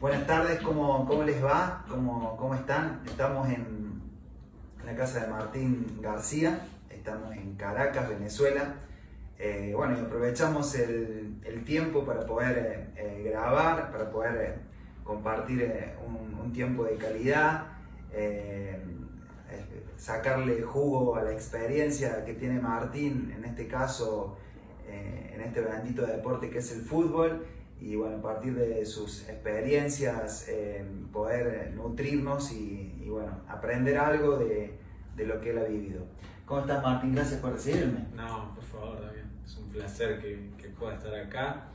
Buenas tardes, ¿cómo, cómo les va? ¿Cómo, ¿Cómo están? Estamos en la casa de Martín García, estamos en Caracas, Venezuela. Eh, bueno, y aprovechamos el, tiempo para poder eh, grabar, para poder eh, compartir eh, un, tiempo de calidad, eh, eh, sacarle jugo a la experiencia que tiene Martín, en este caso, eh, en este bendito deporte que es el fútbol y bueno, a partir de sus experiencias eh, poder nutrirnos y, y, bueno, aprender algo de, de, lo que él ha vivido. ¿Cómo estás Martín? Gracias por recibirme. No, por favor, David. Es un placer que, que pueda estar acá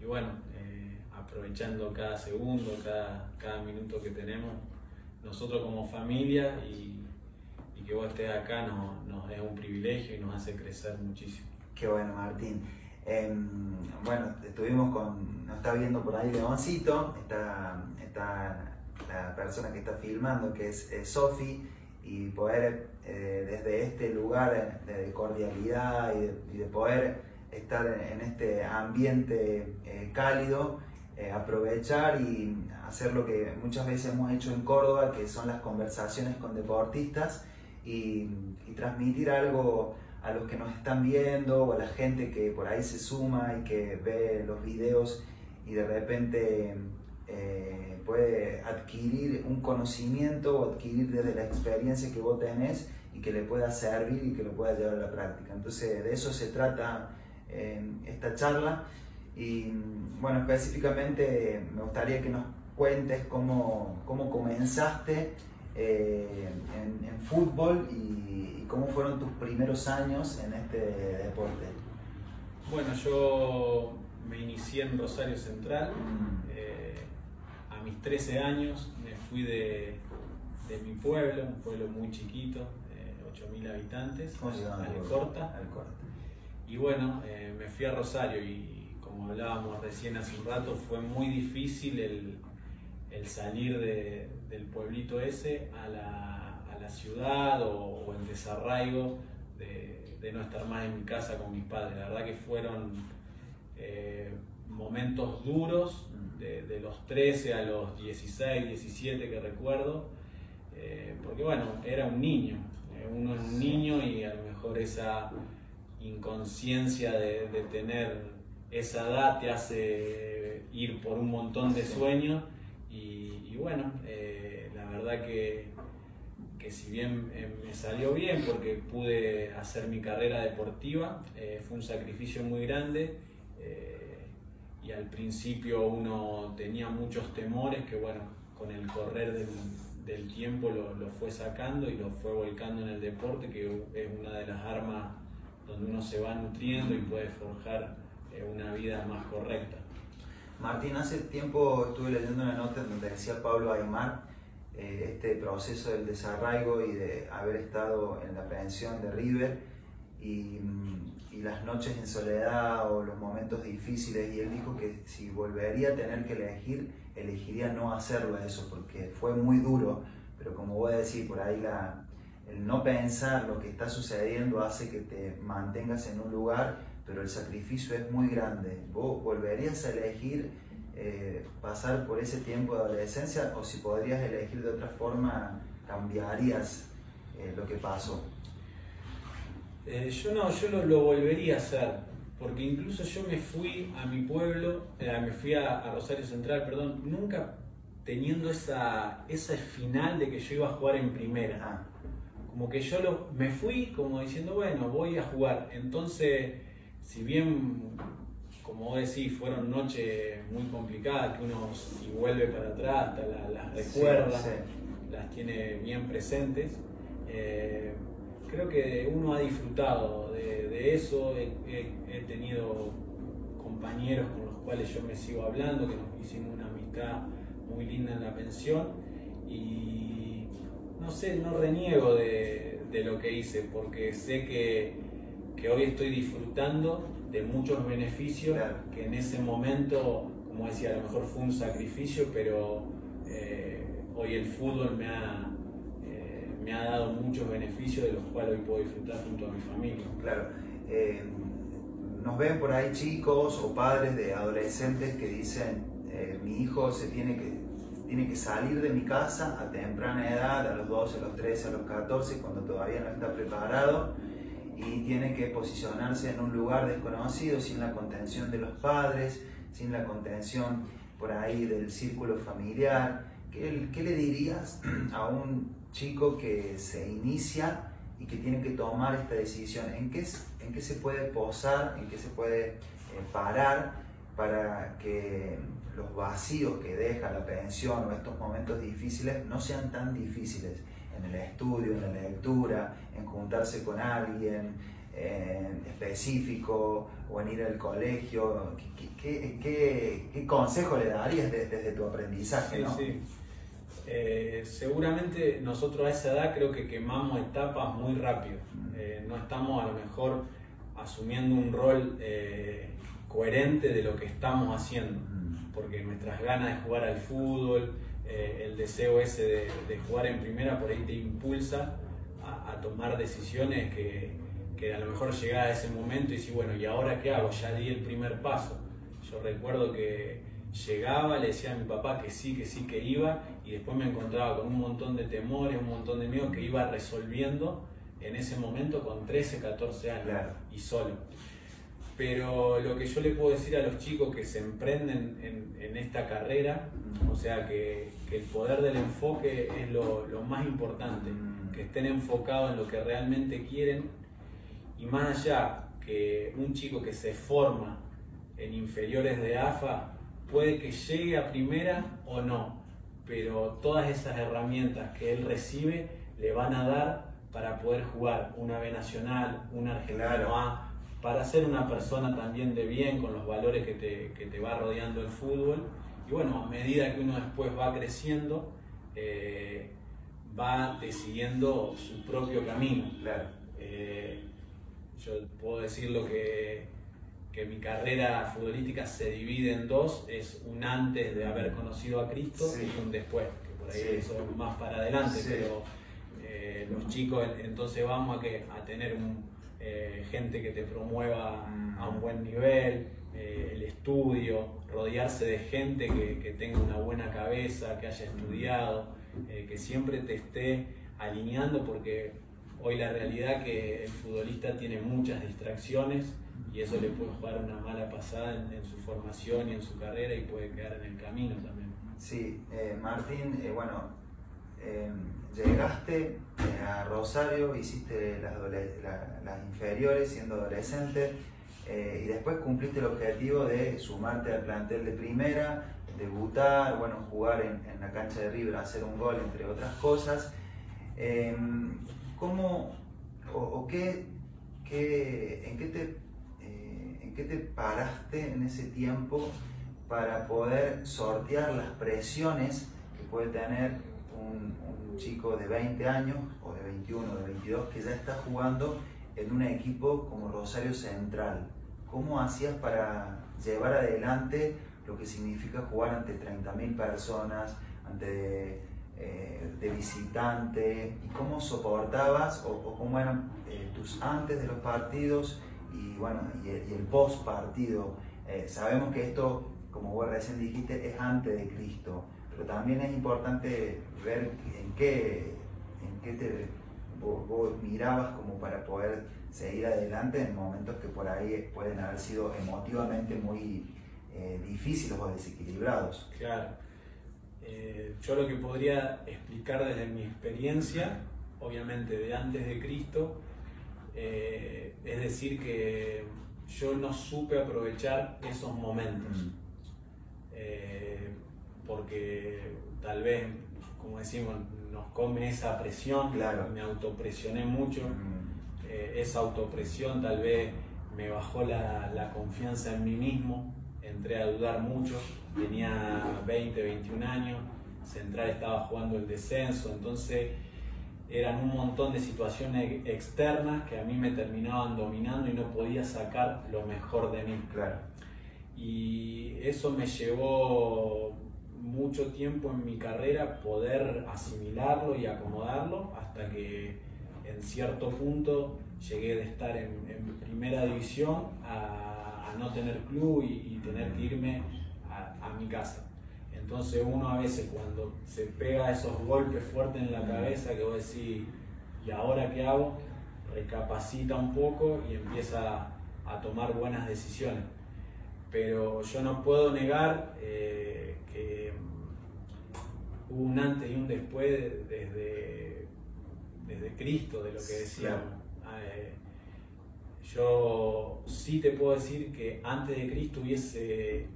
y bueno, eh, aprovechando cada segundo, cada, cada minuto que tenemos, nosotros como familia y, y que vos estés acá nos, nos es un privilegio y nos hace crecer muchísimo. Qué bueno, Martín. Eh, bueno, estuvimos con, nos está viendo por ahí Leoncito, está, está la persona que está filmando, que es Sofi, y poder eh, desde este lugar de cordialidad y de, poder estar en este ambiente eh, cálido, eh, aprovechar y hacer lo que muchas veces hemos hecho en Córdoba, que son las conversaciones con deportistas y transmitir algo a los que nos están viendo o a la gente que por ahí se suma y que ve los videos y de repente eh, puede adquirir un conocimiento o adquirir desde la experiencia que vos tenés y que le pueda servir y que lo pueda llevar a la práctica. Entonces de eso se trata eh, esta charla y bueno, específicamente me gustaría que nos cuentes cómo, cómo comenzaste eh, en, en, fútbol y, y, cómo fueron tus primeros años en este deporte. Bueno, yo me inicié en Rosario Central. Mm. Eh, a mis 13 años me fui de, de, mi pueblo, un pueblo muy chiquito, eh, 8.000 habitantes. Alcorta. Alcorta. Y bueno, eh, me fui a Rosario y como hablábamos recién hace un rato, fue muy difícil el, el salir de, del pueblito ese a la, a la ciudad o, o, el desarraigo de, de, no estar más en mi casa con mis padres. La verdad que fueron eh, momentos duros, de, de, los 13 a los 16, 17 que recuerdo, eh, porque bueno, era un niño, eh, uno es un niño y a lo mejor esa inconsciencia de, de tener esa edad te hace ir por un montón de sueños bueno, eh, la verdad que, que si bien eh, me salió bien porque pude hacer mi carrera deportiva, eh, fue un sacrificio muy grande y al principio uno tenía muchos temores que bueno, con el correr del, del tiempo lo, lo, fue sacando y lo fue volcando en el deporte, que es una de las armas donde uno se va nutriendo y puede forjar una vida más correcta. Martín, hace tiempo estuve leyendo una nota donde decía Pablo Aymar eh, este proceso del desarraigo y de haber estado en la pensión de River y, y, las noches en soledad o los momentos difíciles y él dijo que si volvería a tener que elegir, elegiría no hacerlo eso porque fue muy duro, pero como voy a decir, por ahí la, el no pensar lo que está sucediendo hace que te mantengas en un lugar pero el sacrificio es muy grande. ¿Vos volverías a elegir eh, pasar por ese tiempo de adolescencia o si podrías elegir de otra forma, cambiarías eh, lo que pasó? Eh, yo no, yo lo, lo, volvería a hacer, porque incluso yo me fui a mi pueblo, eh, me fui a, a, Rosario Central, perdón, nunca teniendo esa, esa final de que yo iba a jugar en primera. Ah. Como que yo lo, me fui como diciendo, bueno, voy a jugar. Entonces si bien, como vos decís, fueron noches muy complicadas, que uno si vuelve para atrás las, las recuerda, sí, sí. las tiene bien presentes, eh, creo que uno ha disfrutado de, de eso, he, he, he, tenido compañeros con los cuales yo me sigo hablando, que nos hicimos una amistad muy linda en la pensión y no sé, no reniego de, de lo que hice porque sé que que hoy estoy disfrutando de muchos beneficios claro. que en ese momento, como decía, a lo mejor fue un sacrificio, pero eh, hoy el fútbol me ha, eh, me ha dado muchos beneficios de los cuales hoy puedo disfrutar junto a mi familia. Claro. Eh, nos ven por ahí chicos o padres de adolescentes que dicen, eh, mi hijo se tiene que, tiene que salir de mi casa a temprana edad, a los 12, a los 13, a los 14, cuando todavía no está preparado y tiene que posicionarse en un lugar desconocido, sin la contención de los padres, sin la contención por ahí del círculo familiar. ¿Qué, qué le dirías a un chico que se inicia y que tiene que tomar esta decisión? ¿En qué, en qué se puede posar, en qué se puede eh, parar para que los vacíos que deja la pensión o estos momentos difíciles no sean tan difíciles en el estudio, en la lectura, en juntarse con alguien específico o en ir al colegio? ¿Qué, qué, consejo le darías desde, tu aprendizaje? Sí, eh, seguramente nosotros a esa edad creo que quemamos etapas muy rápido. Mm. Eh, no estamos a lo mejor asumiendo un rol eh, coherente de lo que estamos haciendo, mm. porque nuestras ganas de jugar al fútbol, el deseo ese de, jugar en primera por ahí te impulsa a, tomar decisiones que, que, a lo mejor llega a ese momento y decir, bueno, ¿y ahora qué hago? Ya di el primer paso. Yo recuerdo que llegaba, le decía a mi papá que sí, que sí, que iba, y después me encontraba con un montón de temores, un montón de miedos que iba resolviendo en ese momento con 13, 14 años y solo. Pero lo que yo le puedo decir a los chicos que se emprenden en, esta carrera, o sea, que, el poder del enfoque es lo, lo, más importante, que estén enfocados en lo que realmente quieren. Y más allá que un chico que se forma en inferiores de AFA puede que llegue a primera o no, pero todas esas herramientas que él recibe le van a dar para poder jugar una B nacional, un argentino A, para ser una persona también de bien con los valores que te, que te, va rodeando el fútbol. Y bueno, a medida que uno después va creciendo, eh, va decidiendo su propio camino. Eh, yo puedo decir lo que que mi carrera futbolística se divide en dos, es un antes de haber conocido a Cristo y un después, que por ahí eso es más para adelante, pero eh, los chicos entonces vamos a, que, a tener eh, gente que te promueva a un buen nivel, eh, el estudio, rodearse de gente que, que, tenga una buena cabeza, que haya estudiado, que siempre te esté alineando porque hoy la realidad que el futbolista tiene muchas distracciones y eso le puede jugar una mala pasada en, su formación y en su carrera y puede quedar en el camino también. Sí, eh, Martín, eh, bueno, em, llegaste eh, a Rosario, hiciste las, inferiores siendo adolescente y después cumpliste el objetivo de sumarte al plantel de primera, debutar, bueno, jugar en, en la cancha de River, hacer un gol, entre otras cosas. Em, ¿Cómo o, qué, qué, en qué te qué te paraste en ese tiempo para poder sortear las presiones que puede tener un, chico de 20 años o de 21 o de 22 que ya está jugando en un equipo como Rosario Central? ¿Cómo hacías para llevar adelante lo que significa jugar ante 30.000 personas, ante eh, de visitante? ¿Y cómo soportabas o, cómo eran eh, tus antes de los partidos y bueno, y el, post partido. Eh, sabemos que esto, como vos recién dijiste, es antes de Cristo, pero también es importante ver en qué, en qué te, vos, mirabas como para poder seguir adelante en momentos que por ahí pueden haber sido emotivamente muy eh, difíciles o desequilibrados. Claro. Eh, yo lo que podría explicar desde mi experiencia, obviamente de antes de Cristo, eh, es decir, que yo no supe aprovechar esos momentos. Mm. Porque tal vez, como decimos, nos come esa presión, claro. me autopresioné mucho, mm. eh, esa autopresión tal vez me bajó la, la, confianza en mí mismo, entré a dudar mucho, tenía 20, 21 años, Central estaba jugando el descenso, entonces eran un montón de situaciones externas que a mí me terminaban dominando y no podía sacar lo mejor de mí. Claro. Y eso me llevó mucho tiempo en mi carrera poder asimilarlo y acomodarlo hasta que en cierto punto llegué de estar en, primera división a, no tener club y, tener que irme a, mi casa. Entonces uno a veces cuando se pega esos golpes fuertes en la cabeza que vos decís, ¿y ahora qué hago? Recapacita un poco y empieza a tomar buenas decisiones. Pero yo no puedo negar eh, que hubo un antes y un después desde, desde Cristo, de lo que decíamos. Eh, yo sí te puedo decir que antes de Cristo hubiese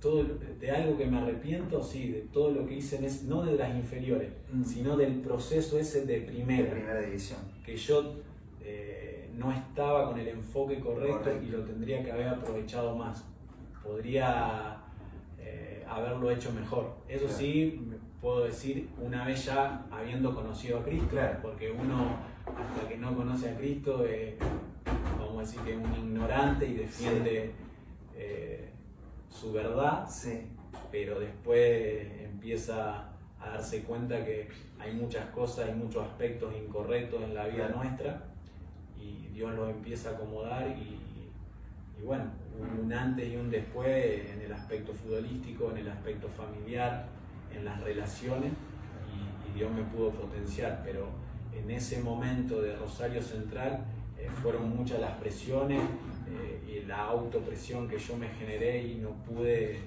todo de algo que me arrepiento, sí, de todo lo que hice, no de las inferiores, mm. sino del proceso ese de primera, primera división. Que yo eh, no estaba con el enfoque correcto, y lo tendría que haber aprovechado más. Podría haberlo hecho mejor. Eso sí, puedo decir una vez ya habiendo conocido a Cristo, porque uno hasta que no conoce a Cristo, eh, vamos a decir que es un ignorante y defiende eh, su verdad, pero después empieza a darse cuenta que hay muchas cosas, hay muchos aspectos incorrectos en la vida nuestra y Dios los empieza a acomodar y, bueno, un antes y un después en el aspecto futbolístico, en el aspecto familiar, en las relaciones y Dios me pudo potenciar, pero en ese momento de Rosario Central eh, fueron muchas las presiones eh, y la autopresión que yo me generé y no pude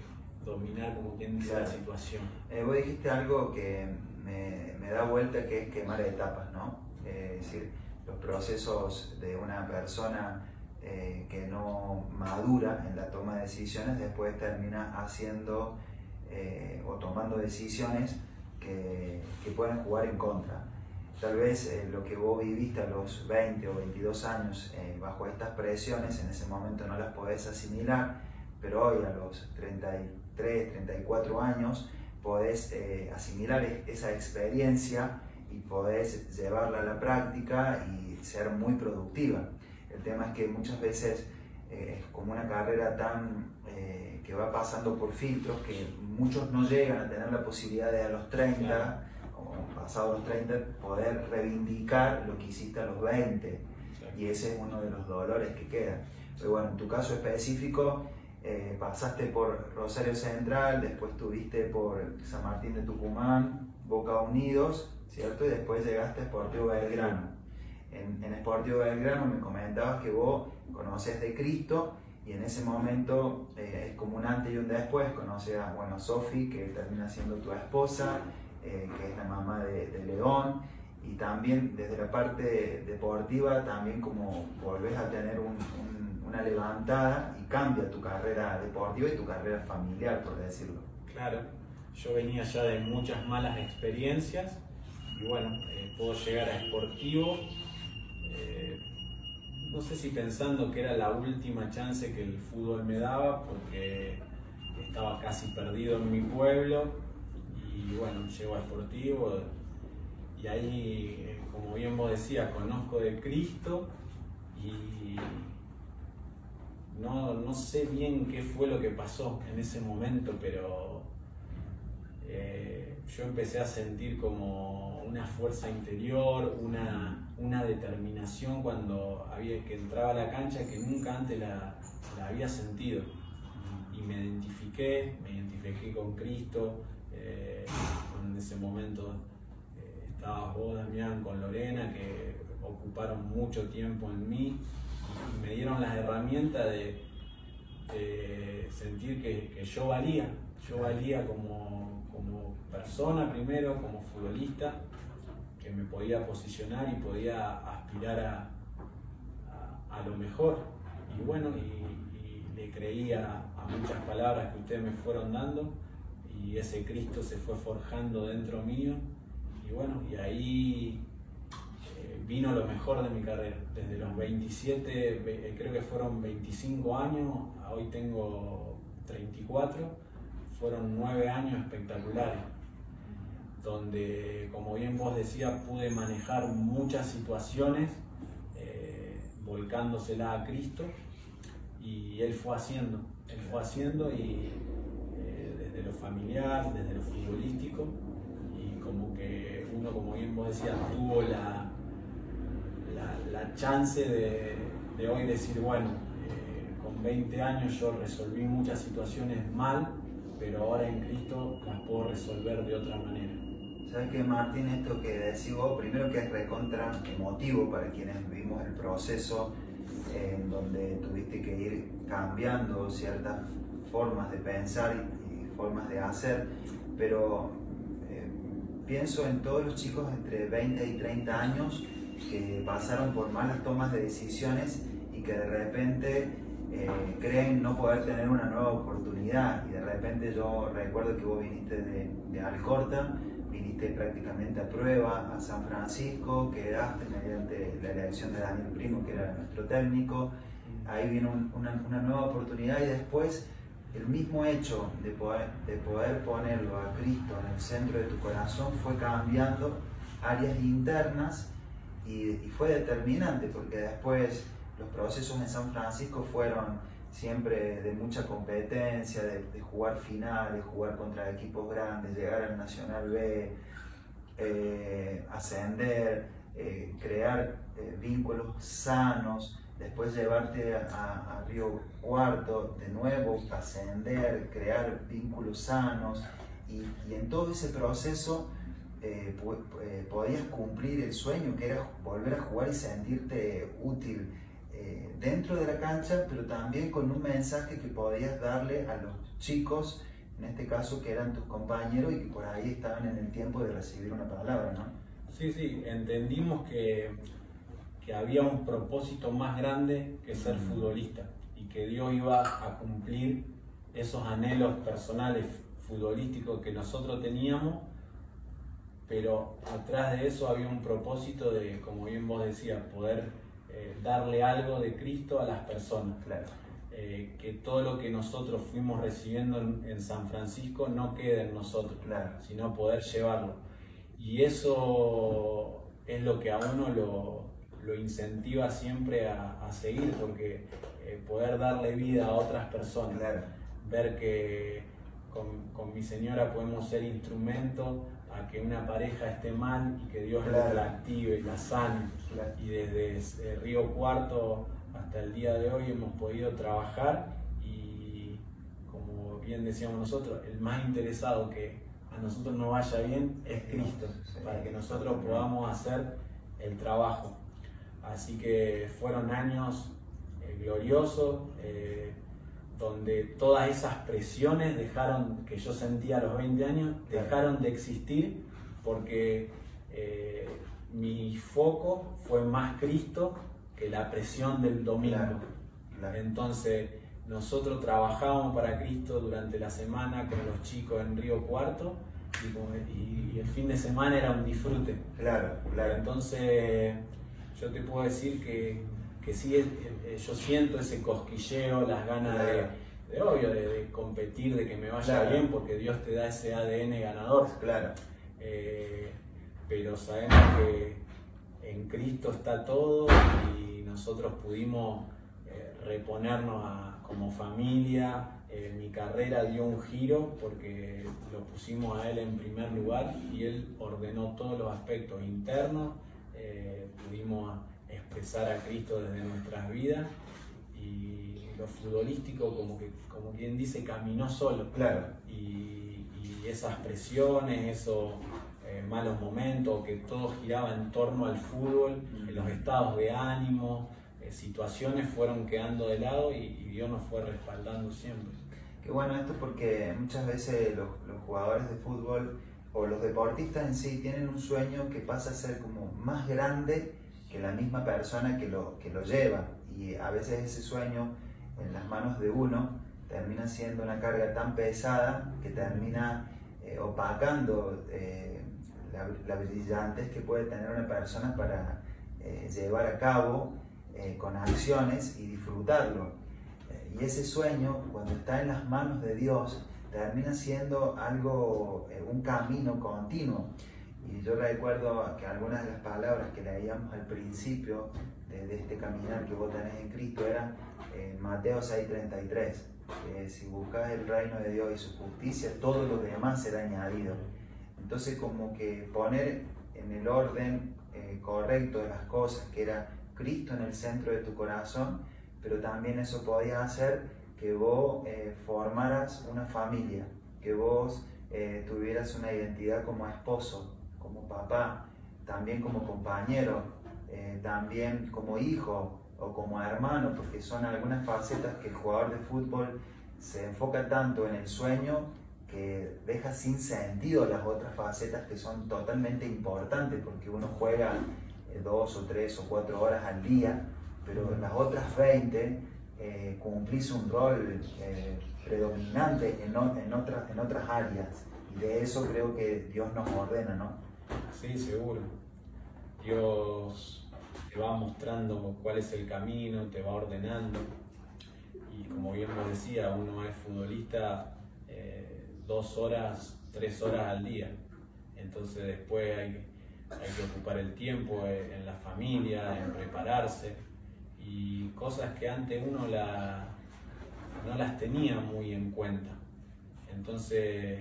dominar, como quien dice, la situación. Eh, vos dijiste algo que me, me, da vuelta, que es quemar etapas, ¿no? es decir, los procesos de una persona que no madura en la toma de decisiones después termina haciendo o tomando decisiones que, que pueden jugar en contra tal vez eh, lo que vos viviste a los 20 o 22 años eh, bajo estas presiones, en ese momento no las podés asimilar, pero hoy a los 33, 34 años podés eh, asimilar e-, esa experiencia y podés llevarla a la práctica y ser muy productiva. El tema es que muchas veces es como una carrera tan que va pasando por filtros que muchos no llegan a tener la posibilidad de a los 30 pasado los 30, poder reivindicar lo que hiciste a los 20. Y ese es uno de los dolores que quedan. Pero bueno, en tu caso específico, eh, pasaste por Rosario Central, después estuviste por San Martín de Tucumán, Boca Unidos, ¿cierto? Y después llegaste a Sportivo Belgrano. En, en Sportivo Belgrano me comentabas que vos conoces de Cristo y en ese momento eh, es como un antes y un después, conoces a bueno, Sofi, que termina siendo tu esposa, eh, que es la mamá de, León, y también desde la parte deportiva, también como volvés a tener una levantada y cambia tu carrera deportiva y tu carrera familiar, por decirlo. Claro, yo venía ya de muchas malas experiencias y bueno, eh, puedo llegar a Sportivo. No sé si pensando que era la última chance que el fútbol me daba, porque estaba casi perdido en mi pueblo, y bueno, llego a Sportivo y ahí, eh, como bien vos decías, conozco de Cristo y no, sé bien qué fue lo que pasó en ese momento, pero eh, yo empecé a sentir como una fuerza interior, una, una, determinación cuando había, que entraba a la cancha que nunca antes la, la había sentido. Y me identifiqué, me identifiqué con Cristo, eh, en ese momento eh, estabas vos, Damián, con Lorena, que ocuparon mucho tiempo en mí y me dieron las herramientas de, sentir que, yo valía, yo valía como, persona primero, como futbolista, que me podía posicionar y podía aspirar a, lo mejor. Y bueno, y, le creía a muchas palabras que ustedes me fueron dando y ese Cristo se fue forjando dentro mío y bueno, y ahí eh, vino lo mejor de mi carrera. Desde los 27, eh, creo que fueron 25 años, hoy tengo 34, fueron 9 años espectaculares, donde, como bien vos decías, pude manejar muchas situaciones eh, volcándosela a Cristo y Él fue haciendo, Él fue haciendo y desde lo familiar, desde lo futbolístico, y como que uno, como bien vos decías, tuvo la, la, chance de, de, hoy decir, bueno, eh, con 20 años yo resolví muchas situaciones mal pero ahora en Cristo las puedo resolver de otra manera. ¿Sabes qué, Martín? Esto que decís vos, primero que es recontra emotivo para quienes vivimos el proceso en donde tuviste que ir cambiando ciertas formas de pensar y, formas de hacer, pero eh, pienso en todos los chicos entre 20 y 30 años que pasaron por malas tomas de decisiones y que de repente eh, creen no poder tener una nueva oportunidad. Y de repente yo recuerdo que vos viniste de, Alcorta, viniste prácticamente a prueba a San Francisco, quedaste mediante la elección de Daniel Primo, que era nuestro técnico, ahí vino una, nueva oportunidad y después el mismo hecho de poder, de poder ponerlo a Cristo en el centro de tu corazón fue cambiando áreas internas y fue determinante porque después los procesos en San Francisco fueron siempre de mucha competencia, de, jugar finales, jugar contra equipos grandes, llegar al Nacional B, eh, ascender, eh, crear eh, vínculos sanos, después llevarte a, Río Cuarto, de nuevo ascender, crear vínculos sanos y, y en todo ese proceso podías cumplir el sueño que era volver a jugar y sentirte útil dentro de la cancha, pero también con un mensaje que podías darle a los chicos, en este caso que eran tus compañeros y que por ahí estaban en el tiempo de recibir una palabra, ¿no? Sí, sí, entendimos que, que había un propósito más grande que ser futbolista y que Dios iba a cumplir esos anhelos personales futbolísticos que nosotros teníamos, pero atrás de eso había un propósito de, como bien vos decías, poder eh, darle algo de Cristo a las personas. Claro. Eh, que todo lo que nosotros fuimos recibiendo en, San Francisco no quede en nosotros, sino poder llevarlo. Y eso es lo que a uno lo, lo incentiva siempre a, a seguir, porque eh, poder darle vida a otras personas, ver que con, con, mi señora podemos ser instrumento a que una pareja esté mal y que Dios la active, la sane. Y desde Río Cuarto hasta el día de hoy hemos podido trabajar y como bien decíamos nosotros, el más interesado que a nosotros nos vaya bien es Cristo, para que nosotros podamos hacer el trabajo. Así que fueron años eh, gloriosos. Eh, donde todas esas presiones dejaron, que yo sentía a los 20 años, dejaron de existir porque eh, mi foco fue más Cristo que la presión del domingo. Entonces, nosotros trabajábamos para Cristo durante la semana con los chicos en Río Cuarto y, el fin de semana era un disfrute. Claro, claro. Entonces, yo te puedo decir que que sí eh, eh, yo siento ese cosquilleo, las ganas de, obvio, de, competir, de que me vaya bien, porque Dios te da ese ADN ganador. Claro. Eh, pero sabemos que en Cristo está todo y nosotros pudimos reponernos como familia. mi carrera dio un giro porque lo pusimos a Él en primer lugar y Él ordenó todos los aspectos internos. pudimos expresar a Cristo desde nuestras vidas y lo futbolístico como que como quien dice caminó solo. Claro. Y, esas presiones esos eh, malos momentos que todo giraba en torno al fútbol los estados de ánimo eh, situaciones fueron quedando de lado y, Dios nos fue respaldando siempre. Qué bueno esto porque muchas veces los, los jugadores de fútbol o los deportistas en sí tienen un sueño que pasa a ser como más grande la misma persona que lo, que lo lleva. Y a veces ese sueño en las manos de uno termina siendo una carga tan pesada que termina eh, opacando eh, la, la, brillantez que puede tener una persona para eh, llevar a cabo con acciones y disfrutarlo. y ese sueño, cuando está en las manos de Dios, termina siendo algo, un camino continuo. Y yo recuerdo que algunas de las palabras que leíamos al principio de, este caminar que vos tenés en Cristo eran en Mateo 6:33, que si buscas el reino de Dios y su justicia, todo lo demás será añadido. Entonces como que poner en el orden eh, correcto de las cosas, que era Cristo en el centro de tu corazón, pero también eso podía hacer que vos eh, formaras una familia, que vos eh, tuvieras una identidad como esposo, como papá, también como compañero, eh, también como hijo o como hermano, porque son algunas facetas que el jugador de fútbol se enfoca tanto en el sueño que deja sin sentido las otras facetas que son totalmente importantes, porque uno juega eh, dos o tres o cuatro horas al día, pero en las otras 20 eh, cumplís un rol eh, predominante en, en, otras, en otras áreas. Y de eso creo que Dios nos ordena, ¿no? Sí, seguro. Dios te va mostrando cuál es el camino, te va ordenando. Y como bien me decía, uno es futbolista eh, dos horas, tres horas al día. Entonces después hay, hay que ocupar el tiempo en la familia, en prepararse y cosas que antes uno la, no las tenía muy en cuenta. Entonces,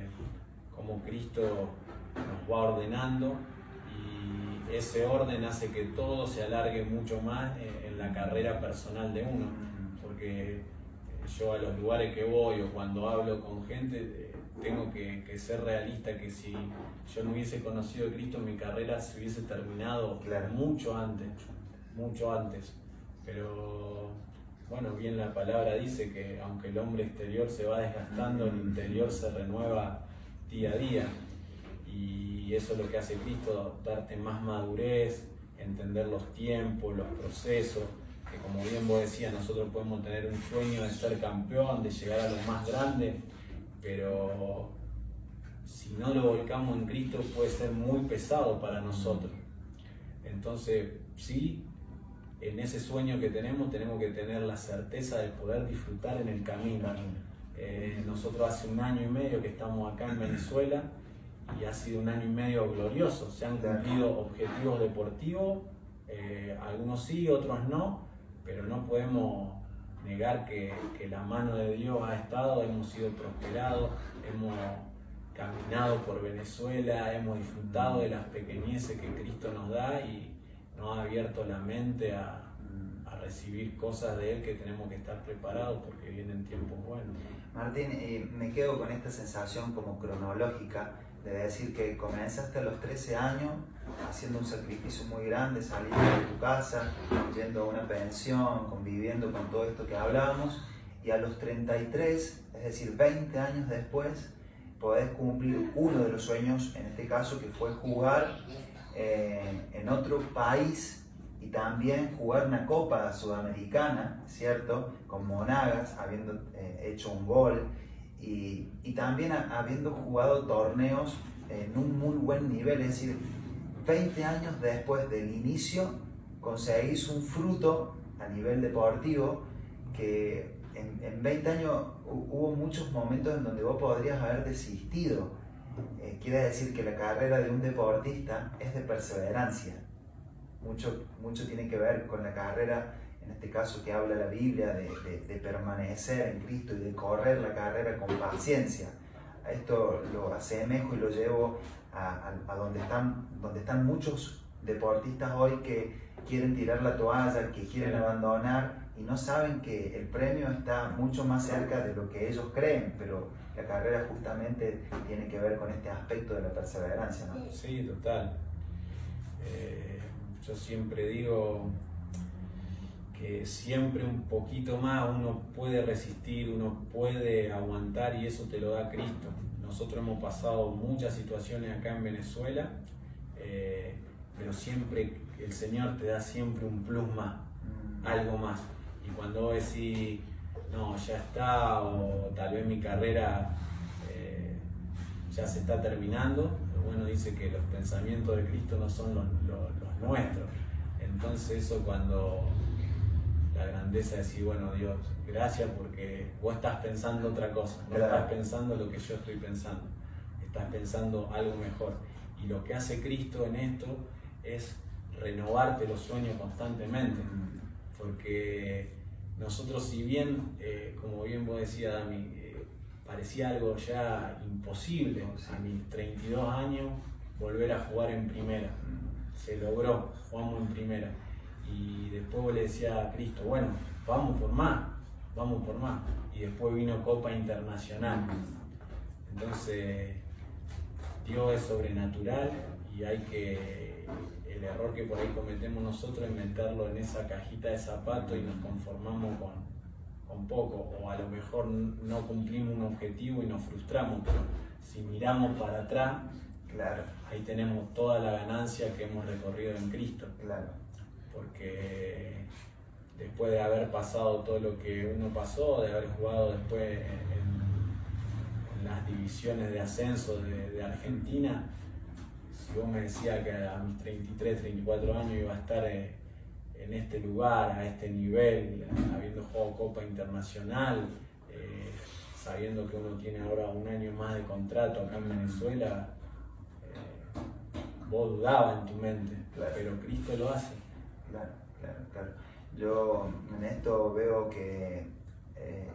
como Cristo va ordenando y ese orden hace que todo se alargue mucho más en la carrera personal de uno, porque yo a los lugares que voy o cuando hablo con gente eh, tengo que, ser realista que si yo no hubiese conocido a Cristo mi carrera se hubiese terminado mucho antes, mucho antes. Pero bueno, bien la palabra dice que aunque el hombre exterior se va desgastando, el interior se renueva día a día. Y eso es lo que hace Cristo, darte más madurez, entender los tiempos, los procesos, que como bien vos decías, nosotros podemos tener un sueño de ser campeón, de llegar a lo más grande, pero si no lo volcamos en Cristo puede ser muy pesado para nosotros. Entonces, sí, en ese sueño que tenemos tenemos que tener la certeza de poder disfrutar en el camino. Eh, nosotros hace un año y medio que estamos acá en Venezuela y ha sido un año y medio glorioso. Se han cumplido objetivos deportivos, eh, algunos sí, otros no, pero no podemos negar que, que, la mano de Dios ha estado, hemos sido prosperados, hemos caminado por Venezuela, hemos disfrutado de las pequeñeces que Cristo nos da y nos ha abierto la mente a, recibir cosas de Él que tenemos que estar preparados porque vienen tiempos buenos. Martín, eh, me quedo con esta sensación como cronológica de decir que comenzaste a los 13 años haciendo un sacrificio muy grande, saliendo de tu casa, yendo a una pensión, conviviendo con todo esto que hablábamos, y a los 33, es decir, 20 años después, podés cumplir uno de los sueños, en este caso, que fue jugar eh, en otro país y también jugar una Copa Sudamericana, ¿cierto? Con Monagas, habiendo eh, hecho un gol y, y también habiendo jugado torneos en un muy buen nivel, es decir, 20 años después del inicio conseguís un fruto a nivel deportivo que en, en 20 años hubo muchos momentos en donde vos podrías haber desistido eh, quiere decir que la carrera de un deportista es de perseverancia. Mucho, mucho tiene que ver con la carrera, en este caso que habla la Biblia, de, de, permanecer en Cristo y de correr la carrera con paciencia. A esto lo asemejo y lo llevo a, a, donde, están, donde están muchos deportistas hoy que quieren tirar la toalla, que quieren abandonar y no saben que el premio está mucho más cerca de lo que ellos creen, pero la carrera justamente tiene que ver con este aspecto de la perseverancia. ¿no? Sí, total. Eh, yo siempre digo que siempre un poquito más uno puede resistir, uno puede aguantar y eso te lo da Cristo. Nosotros hemos pasado muchas situaciones acá en Venezuela, eh, pero siempre el Señor te da siempre un plus más, mm. algo más. Y cuando decís, no, ya está, o tal vez mi carrera eh, ya se está terminando, bueno dice que los pensamientos de Cristo no son los, nuestros. Entonces eso cuando la grandeza de decir, bueno Dios, gracias porque vos estás pensando otra cosa, no estás pensando lo que yo estoy pensando, estás pensando algo mejor. Y lo que hace Cristo en esto es renovarte los sueños constantemente. Mm porque nosotros si bien, eh, como bien vos decías, Dami, eh, parecía algo ya imposible a mis 32 años volver a jugar en primera. Se logró, jugamos en primera. Y después le decía a Cristo, bueno, vamos por más, vamos por más. Y después vino Copa Internacional. Entonces, Dios es sobrenatural y hay que, el error que por ahí cometemos nosotros es meterlo en esa cajita de zapatos y nos conformamos con, con poco, o a lo mejor no cumplimos un objetivo y nos frustramos, pero si miramos para atrás, claro. ahí tenemos toda la ganancia que hemos recorrido en Cristo. Claro. Porque después de haber pasado todo lo que uno pasó, de haber jugado después en, las divisiones de ascenso de, Argentina, si vos me decías que a mis 33, 34 años iba a estar eh, en este lugar, a este nivel, habiendo jugado Copa Internacional, eh, sabiendo que uno tiene ahora un año más de contrato acá en Venezuela, eh, vos dudabas en tu mente, pero Cristo lo hace. Claro, claro, claro. Yo en esto veo que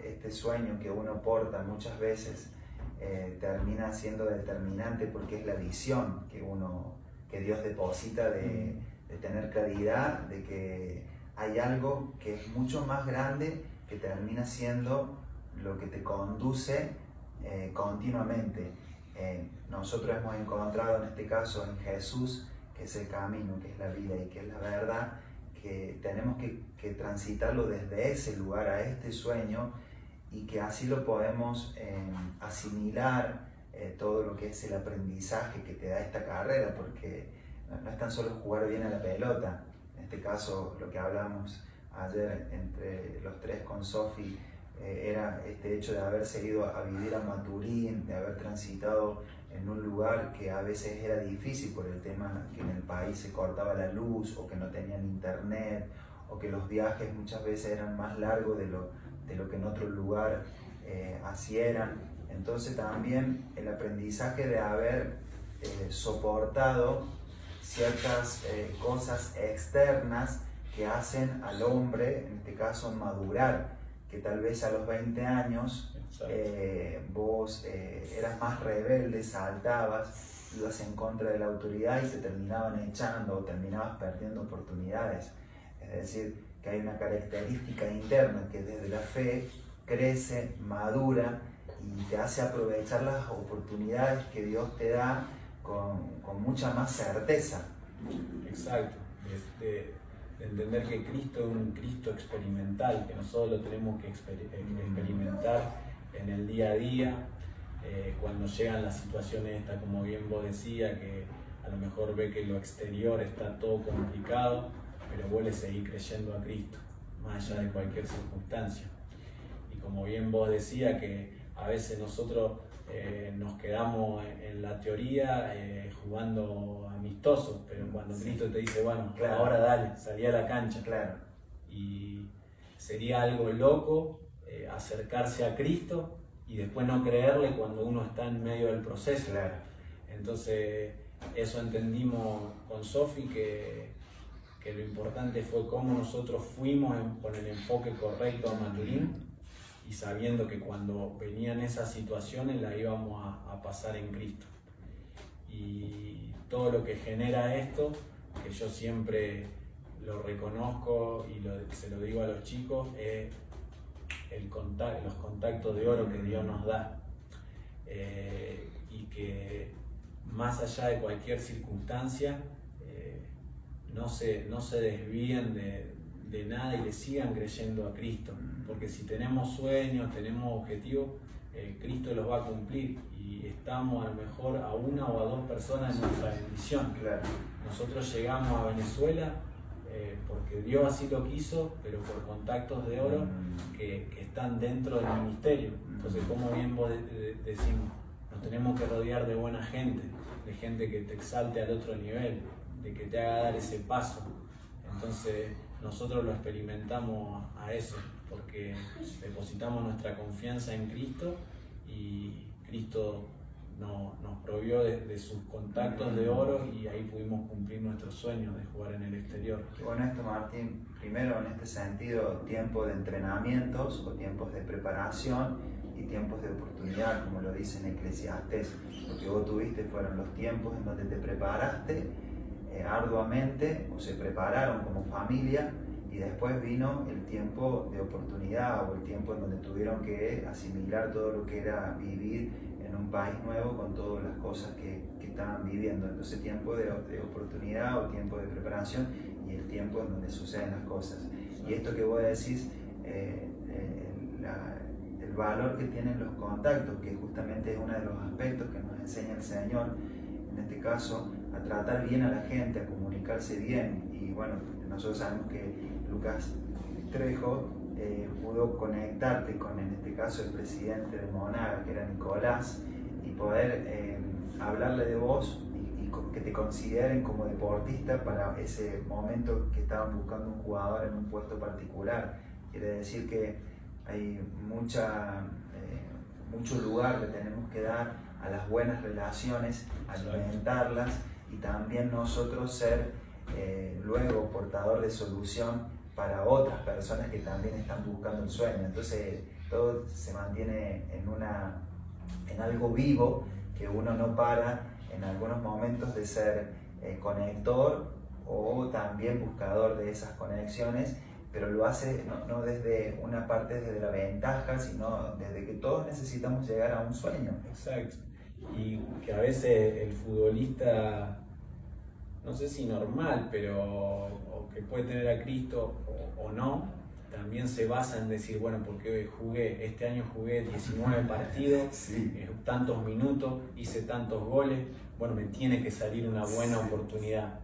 este sueño que uno porta muchas veces, eh, termina siendo determinante porque es la visión que uno, que Dios deposita de, tener claridad de que hay algo que es mucho más grande que termina siendo lo que te conduce eh, continuamente. Eh, nosotros hemos encontrado en este caso en Jesús, que es el camino, que es la vida y que es la verdad, que tenemos que, que transitarlo desde ese lugar a este sueño y que así lo podemos em, asimilar eh, todo lo que es el aprendizaje que te da esta carrera, porque no, es tan solo jugar bien a la pelota, en este caso lo que hablamos ayer entre los tres con Sofi eh, era este hecho de haberse ido a vivir a Maturín, de haber transitado en un lugar que a veces era difícil por el tema que en el país se cortaba la luz o que no tenían internet o que los viajes muchas veces eran más largos de lo, de lo que en otro lugar eh, así eran. Entonces también el aprendizaje de haber eh, soportado ciertas eh, cosas externas que hacen al hombre, en este caso, madurar, que tal vez a los 20 años vos eras más rebelde, saltabas, ibas en contra de la autoridad y te terminaban echando o terminabas perdiendo oportunidades. Es decir, que hay una característica interna que desde la fe crece, madura y te hace aprovechar las oportunidades que Dios te da con, con mucha más certeza. Exacto, de, entender que Cristo es un Cristo experimental, que nosotros lo tenemos que experimentar en el día a día, eh, cuando llegan las situaciones estas, como bien vos decías, que a lo mejor ve que lo exterior está todo complicado, pero vuelve a seguir creyendo a Cristo, más allá de cualquier circunstancia. Y como bien vos decías, que a veces nosotros eh, nos quedamos en, la teoría eh, jugando amistosos, pero cuando Cristo te dice, bueno, ahora dale, salí a la cancha. Claro. Y sería algo loco eh, acercarse a Cristo y después no creerle cuando uno está en medio del proceso. Claro. Entonces, eso entendimos con Sofi que que lo importante fue cómo nosotros fuimos con el enfoque correcto a Maturín y sabiendo que cuando venían esas situaciones la íbamos a, pasar en Cristo. Y todo lo que genera esto, que yo siempre lo reconozco y se lo digo a los chicos, es el los contactos de oro que Dios nos da. Eh, y que más allá de cualquier circunstancia, no se, no se desvíen de, nada y le sigan creyendo a Cristo. Porque si tenemos sueños, tenemos objetivos, eh, Cristo los va a cumplir y estamos a lo mejor a una o a dos personas en nuestra bendición. Nosotros llegamos a Venezuela eh, porque Dios así lo quiso, pero por contactos de oro mm. que, están dentro del ministerio. Entonces, como bien vos decimos, nos tenemos que rodear de buena gente, de gente que te exalte al otro nivel, de que te haga dar ese paso. Entonces nosotros lo experimentamos a eso, porque depositamos nuestra confianza en Cristo y Cristo nos provió de, sus contactos de oro y ahí pudimos cumplir nuestros sueños de jugar en el exterior. Qué bueno esto, Martín. Primero, en este sentido, tiempo de entrenamientos o tiempos de preparación y tiempos de oportunidad, como lo dice en Eclesiastes. Lo que vos tuviste fueron los tiempos en donde te preparaste eh, arduamente o se prepararon como familia y después vino el tiempo de oportunidad o el tiempo en donde tuvieron que asimilar todo lo que era vivir en un país nuevo con todas las cosas que, que estaban viviendo. Entonces tiempo de, de, oportunidad o tiempo de preparación y el tiempo en donde suceden las cosas. Y esto que vos decís, eh, eh, el valor que tienen los contactos, que justamente es uno de los aspectos que nos enseña el Señor, en este caso, a tratar bien a la gente, a comunicarse bien. Y bueno, nosotros sabemos que Lucas Trejo eh, pudo conectarte con, en este caso, el presidente de Monaga, que era Nicolás, y poder eh, hablarle de vos y, y, que te consideren como deportista para ese momento que estaban buscando un jugador en un puesto particular. Quiere decir que hay mucha, eh, mucho lugar que tenemos que dar a las buenas relaciones, alimentarlas y también nosotros ser eh, luego portador de solución para otras personas que también están buscando el sueño. Entonces todo se mantiene en, una, en algo vivo que uno no para en algunos momentos de ser eh, conector o también buscador de esas conexiones pero lo hace no, desde una parte desde la ventaja, sino desde que todos necesitamos llegar a un sueño. Exacto. Y que a veces el futbolista, no sé si normal, pero o que puede tener a Cristo o, no, también se basa en decir, bueno, porque jugué, este año jugué 19 partidos, eh, tantos minutos, hice tantos goles, bueno, me tiene que salir una buena oportunidad.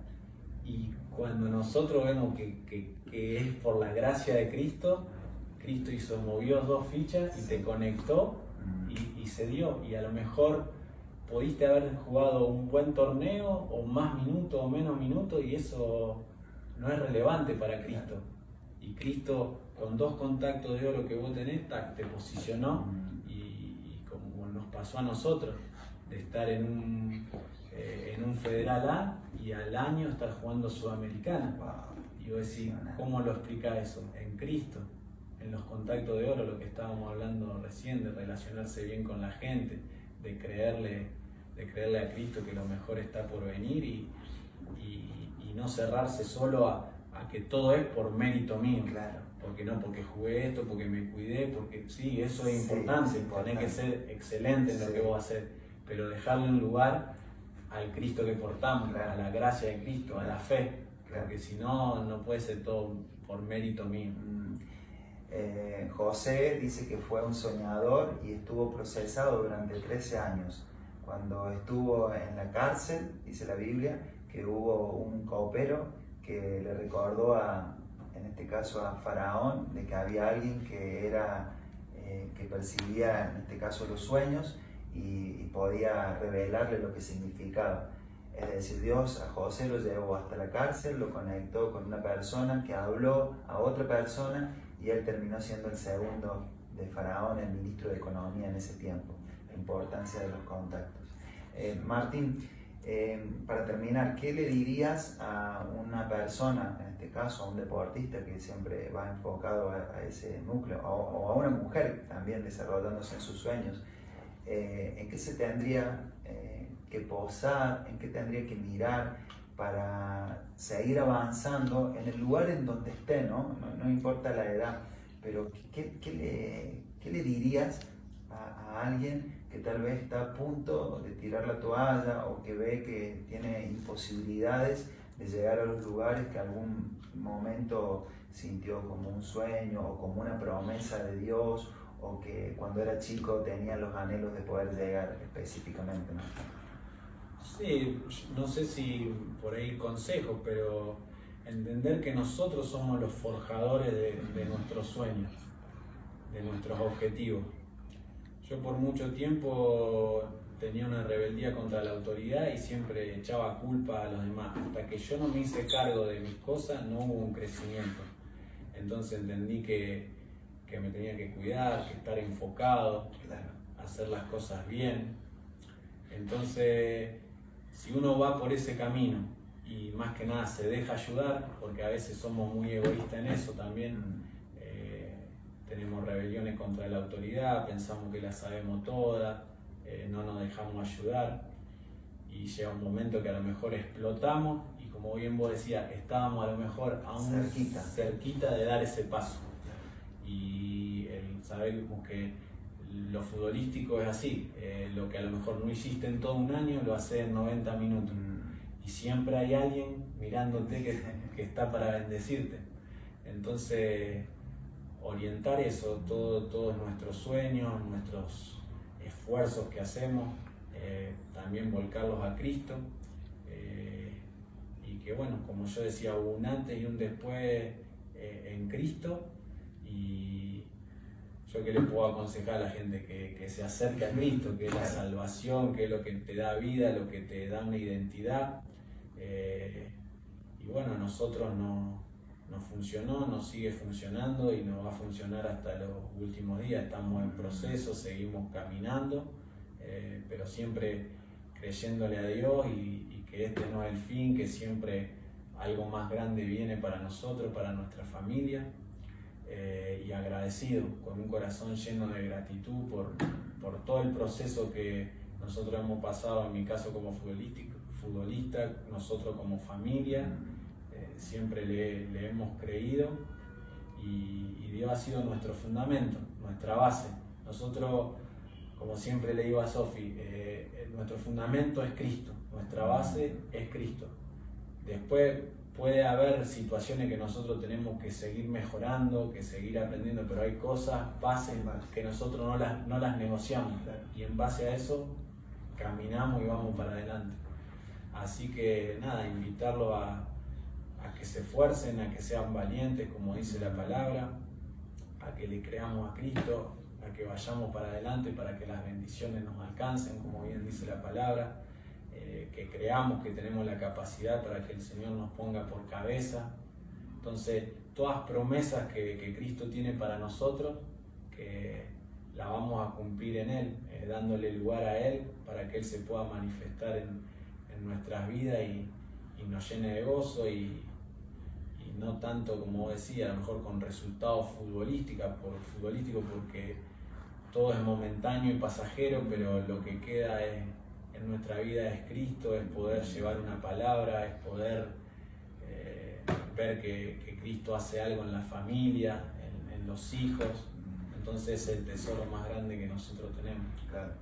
Y cuando nosotros vemos que, que, que, es por la gracia de Cristo, Cristo hizo, movió dos fichas y te conectó y, y, se dio. Y a lo mejor pudiste haber jugado un buen torneo o más minutos o menos minutos y eso no es relevante para Cristo. Y Cristo con dos contactos de oro que vos tenés, te posicionó y, y como nos pasó a nosotros, de estar en un eh, en un Federal A y al año estar jugando Sudamericana. Y yo decir, ¿cómo lo explica eso? En Cristo, en los contactos de oro, lo que estábamos hablando recién, de relacionarse bien con la gente, de creerle, de creerle a Cristo que lo mejor está por venir y, y, no cerrarse solo a, a, que todo es por mérito mío. Claro. Porque no, porque jugué esto, porque me cuidé, porque sí, eso es importante, sí, que ser excelente en lo que vos haces, pero dejarle un lugar al Cristo que portamos, a la gracia de Cristo, a la fe, porque si no, no puede ser todo por mérito mío. Mm. Eh, José dice que fue un soñador y estuvo procesado durante 13 años. Cuando estuvo en la cárcel, dice la Biblia, que hubo un copero que le recordó a, en este caso a Faraón, de que había alguien que era, eh, que percibía en este caso los sueños y, podía revelarle lo que significaba. Es decir, Dios a José lo llevó hasta la cárcel, lo conectó con una persona que habló a otra persona y él terminó siendo el segundo de Faraón, el ministro de Economía en ese tiempo. La importancia de los contactos. Eh, Martín, eh, para terminar, ¿qué le dirías a una persona, en este caso a un deportista que siempre va enfocado a, ese núcleo, o, a una mujer también desarrollándose en sus sueños? Eh, en qué se tendría eh, que posar, en qué tendría que mirar para seguir avanzando en el lugar en donde esté, ¿no? No, importa la edad, pero ¿qué, le, dirías a, a, alguien que tal vez está a punto de tirar la toalla o que ve que tiene imposibilidades de llegar a los lugares que algún momento sintió como un sueño o como una promesa de Dios o que cuando era chico tenía los anhelos de poder llegar específicamente. ¿no? Sí, no sé si por ahí consejo, pero entender que nosotros somos los forjadores de, de nuestros sueños, de nuestros objetivos. Yo por mucho tiempo tenía una rebeldía contra la autoridad y siempre echaba culpa a los demás. Hasta que yo no me hice cargo de mis cosas, no hubo un crecimiento. Entonces entendí que que me tenía que cuidar, que estar enfocado, hacer las cosas bien. Entonces, si uno va por ese camino y más que nada se deja ayudar, porque a veces somos muy egoístas en eso también, eh, tenemos rebeliones contra la autoridad, pensamos que la sabemos toda, eh, no nos dejamos ayudar y llega un momento que a lo mejor explotamos y como bien vos decías, estábamos a lo mejor aún cerquita. de dar ese paso. Y sabemos que lo futbolístico es así, eh, lo que a lo mejor no hiciste en todo un año lo haces en 90 minutos. Mm. Y siempre hay alguien mirándote que, que está para bendecirte. Entonces, orientar eso, todo, todos nuestros sueños, nuestros esfuerzos que hacemos, eh, también volcarlos a Cristo. Eh, y que bueno, como yo decía, hubo un antes y un después en Cristo. Y yo que le puedo aconsejar a la gente que, se acerque a Cristo, que es la salvación, que es lo que te da vida, lo que te da una identidad. Eh, y bueno, a nosotros no, nos funcionó, nos sigue funcionando y nos va a funcionar hasta los últimos días. Estamos en proceso, seguimos caminando, eh, pero siempre creyéndole a Dios y, y, que este no es el fin, que siempre algo más grande viene para nosotros, para nuestra familia. Eh, y agradecido, con un corazón lleno de gratitud por, por, todo el proceso que nosotros hemos pasado, en mi caso como futbolista, nosotros como familia, eh, siempre le, le, hemos creído y, Dios ha sido nuestro fundamento, nuestra base. Nosotros, como siempre le digo a Sofi, eh, nuestro fundamento es Cristo, nuestra base es Cristo. Después puede haber situaciones que nosotros tenemos que seguir mejorando, que seguir aprendiendo, pero hay cosas, bases que nosotros no las, no las negociamos. Y en base a eso caminamos y vamos para adelante. Así que nada, invitarlo a, a que se esfuercen, a que sean valientes, como dice la palabra, a que le creamos a Cristo, a que vayamos para adelante para que las bendiciones nos alcancen, como bien dice la palabra que creamos que tenemos la capacidad para que el Señor nos ponga por cabeza. Entonces, todas promesas que, que Cristo tiene para nosotros, que la vamos a cumplir en Él, eh, dándole lugar a Él para que Él se pueda manifestar en, en nuestras vidas y, y, nos llene de gozo y, y, no tanto, como decía, a lo mejor con resultados futbolísticos, por, futbolístico porque todo es momentáneo y pasajero, pero lo que queda es en nuestra vida es Cristo, es poder llevar una palabra, es poder eh, ver que, Cristo hace algo en la familia, en, los hijos. Entonces es el tesoro más grande que nosotros tenemos. Claro.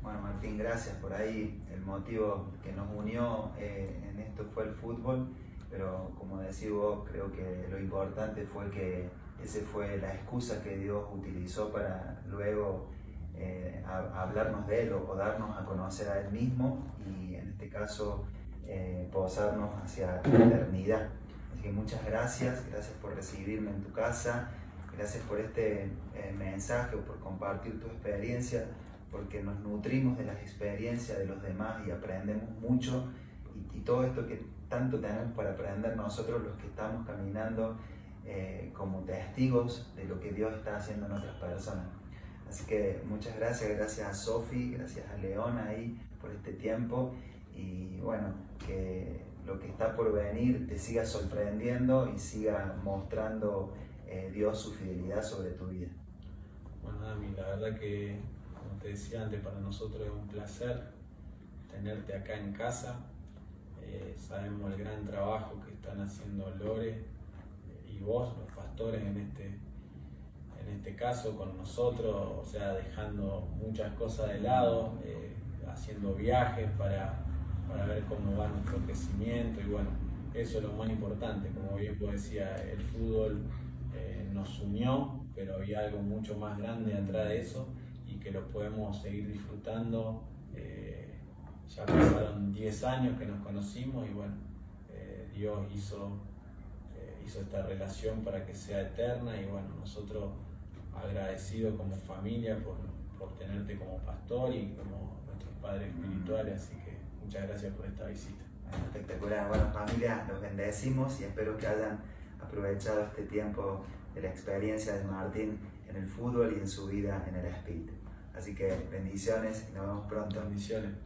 Bueno, Martín, gracias por ahí. El motivo que nos unió eh, en esto fue el fútbol, pero como decís vos, creo que lo importante fue que esa fue la excusa que Dios utilizó para luego eh, hablarnos de Él o, darnos a conocer a Él mismo y en este caso eh, posarnos hacia la eternidad. Así que muchas gracias, gracias por recibirme en tu casa, gracias por este eh, mensaje o por compartir tu experiencia, porque nos nutrimos de las experiencias de los demás y aprendemos mucho y, todo esto que tanto tenemos para aprender nosotros los que estamos caminando como testigos de lo que Dios está haciendo en otras personas. Así que muchas gracias, gracias a Sofi, gracias a León ahí por este tiempo y bueno, que lo que está por venir te siga sorprendiendo y siga mostrando eh, Dios su fidelidad sobre tu vida. Bueno, Dami, la verdad que, como te decía antes, para nosotros es un placer tenerte acá en casa. Eh, sabemos el gran trabajo que están haciendo Lore eh, y vos, los pastores, en este en este caso con nosotros, o sea, dejando muchas cosas de lado, eh, haciendo viajes para, para, ver cómo va nuestro crecimiento y bueno, eso es lo más importante, como bien vos decía, el fútbol eh, nos unió, pero había algo mucho más grande atrás de eso y que lo podemos seguir disfrutando. Eh, ya pasaron 10 años que nos conocimos y bueno, Dios hizo, hizo esta relación para que sea eterna y bueno, nosotros agradecido como familia por, por tenerte como pastor y como nuestros padres espirituales, así que muchas gracias por esta visita. Espectacular, bueno familia, los bendecimos y espero que hayan aprovechado este tiempo de la experiencia de Martín en el fútbol y en su vida en el espíritu. Así que bendiciones y nos vemos pronto. Bendiciones.